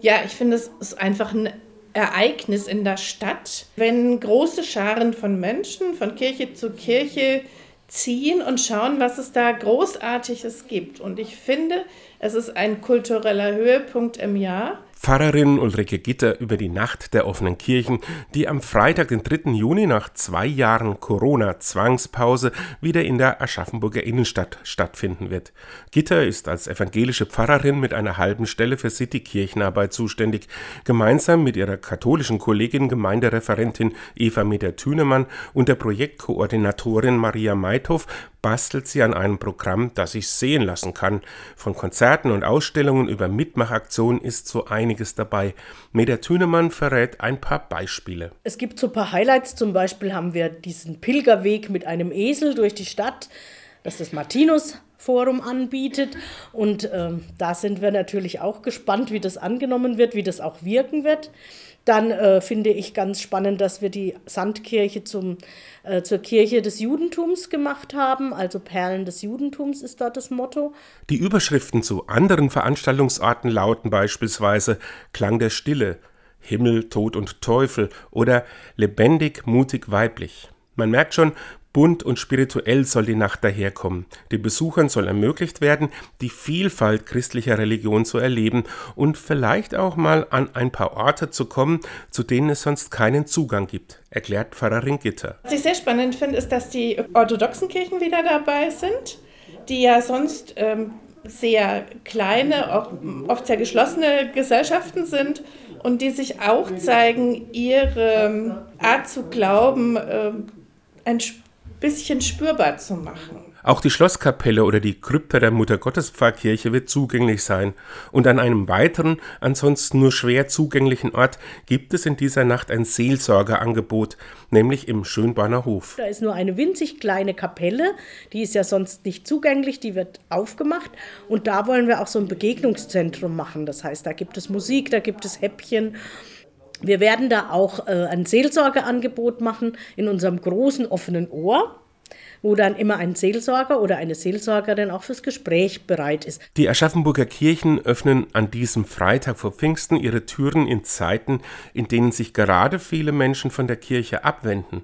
Ja, ich finde, es ist einfach ein Ereignis in der Stadt, wenn große Scharen von Menschen von Kirche zu Kirche ziehen und schauen, was es da Großartiges gibt. Und ich finde, es ist ein kultureller Höhepunkt im Jahr. Pfarrerin Ulrike Gitter über die Nacht der offenen Kirchen, die am Freitag, den 3. Juni nach zwei Jahren Corona-Zwangspause wieder in der Aschaffenburger Innenstadt stattfinden wird. Gitter ist als evangelische Pfarrerin mit einer halben Stelle für City-Kirchenarbeit zuständig. Gemeinsam mit ihrer katholischen Kollegin Gemeindereferentin Eva Meder-Thünemann und der Projektkoordinatorin Maria Meithof bastelt sie an einem Programm, das sich sehen lassen kann. Von Konzerten und Ausstellungen über Mitmachaktionen ist so einiges dabei. Meda Thünemann verrät ein paar Beispiele. Es gibt so ein paar Highlights. Zum Beispiel haben wir diesen Pilgerweg mit einem Esel durch die Stadt, das das Martinus Forum anbietet. Und ähm, da sind wir natürlich auch gespannt, wie das angenommen wird, wie das auch wirken wird. Dann äh, finde ich ganz spannend, dass wir die Sandkirche zum, äh, zur Kirche des Judentums gemacht haben. Also Perlen des Judentums ist dort das Motto. Die Überschriften zu anderen Veranstaltungsorten lauten beispielsweise Klang der Stille, Himmel, Tod und Teufel oder Lebendig, mutig, weiblich. Man merkt schon, Bunt und spirituell soll die Nacht daherkommen. Den Besuchern soll ermöglicht werden, die Vielfalt christlicher Religion zu erleben und vielleicht auch mal an ein paar Orte zu kommen, zu denen es sonst keinen Zugang gibt, erklärt Pfarrerin Gitter. Was ich sehr spannend finde, ist, dass die orthodoxen Kirchen wieder dabei sind, die ja sonst ähm, sehr kleine, auch oft sehr geschlossene Gesellschaften sind und die sich auch zeigen, ihre Art zu glauben äh, entspricht bisschen spürbar zu machen. Auch die Schlosskapelle oder die Krypta der Muttergottespfarrkirche wird zugänglich sein. Und an einem weiteren, ansonsten nur schwer zugänglichen Ort gibt es in dieser Nacht ein Seelsorgerangebot, nämlich im Schönbahner Hof. Da ist nur eine winzig kleine Kapelle, die ist ja sonst nicht zugänglich, die wird aufgemacht. Und da wollen wir auch so ein Begegnungszentrum machen. Das heißt, da gibt es Musik, da gibt es Häppchen. Wir werden da auch äh, ein Seelsorgeangebot machen in unserem großen offenen Ohr wo dann immer ein Seelsorger oder eine Seelsorgerin auch fürs Gespräch bereit ist. Die Aschaffenburger Kirchen öffnen an diesem Freitag vor Pfingsten ihre Türen in Zeiten, in denen sich gerade viele Menschen von der Kirche abwenden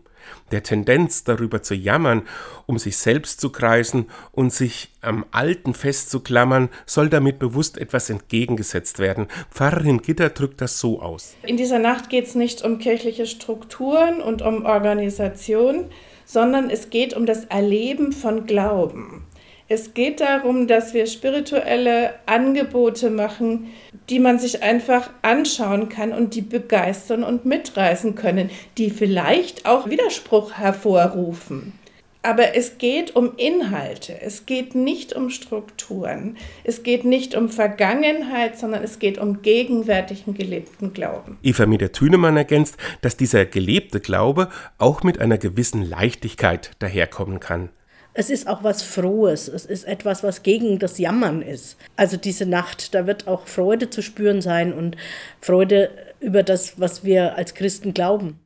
der Tendenz darüber zu jammern, um sich selbst zu kreisen und sich am Alten festzuklammern, soll damit bewusst etwas entgegengesetzt werden. Pfarrerin Gitter drückt das so aus. In dieser Nacht geht es nicht um kirchliche Strukturen und um Organisation, sondern es geht um das Erleben von Glauben. Es geht darum, dass wir spirituelle Angebote machen, die man sich einfach anschauen kann und die begeistern und mitreißen können, die vielleicht auch Widerspruch hervorrufen. Aber es geht um Inhalte, es geht nicht um Strukturen, es geht nicht um Vergangenheit, sondern es geht um gegenwärtigen gelebten Glauben. Eva Mieder-Thünemann ergänzt, dass dieser gelebte Glaube auch mit einer gewissen Leichtigkeit daherkommen kann es ist auch was Frohes. Es ist etwas, was gegen das Jammern ist. Also diese Nacht, da wird auch Freude zu spüren sein und Freude über das, was wir als Christen glauben.